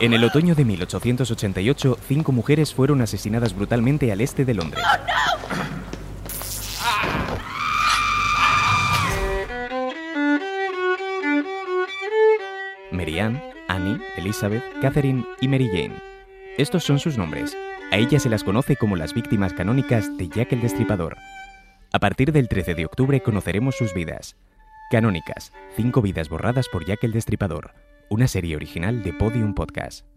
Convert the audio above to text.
En el otoño de 1888, cinco mujeres fueron asesinadas brutalmente al este de Londres. Mary Ann, Annie, Elizabeth, Catherine y Mary Jane. Estos son sus nombres. A ellas se las conoce como las víctimas canónicas de Jack el Destripador. A partir del 13 de octubre conoceremos sus vidas. Canónicas, cinco vidas borradas por Jack el Destripador, una serie original de Podium Podcast.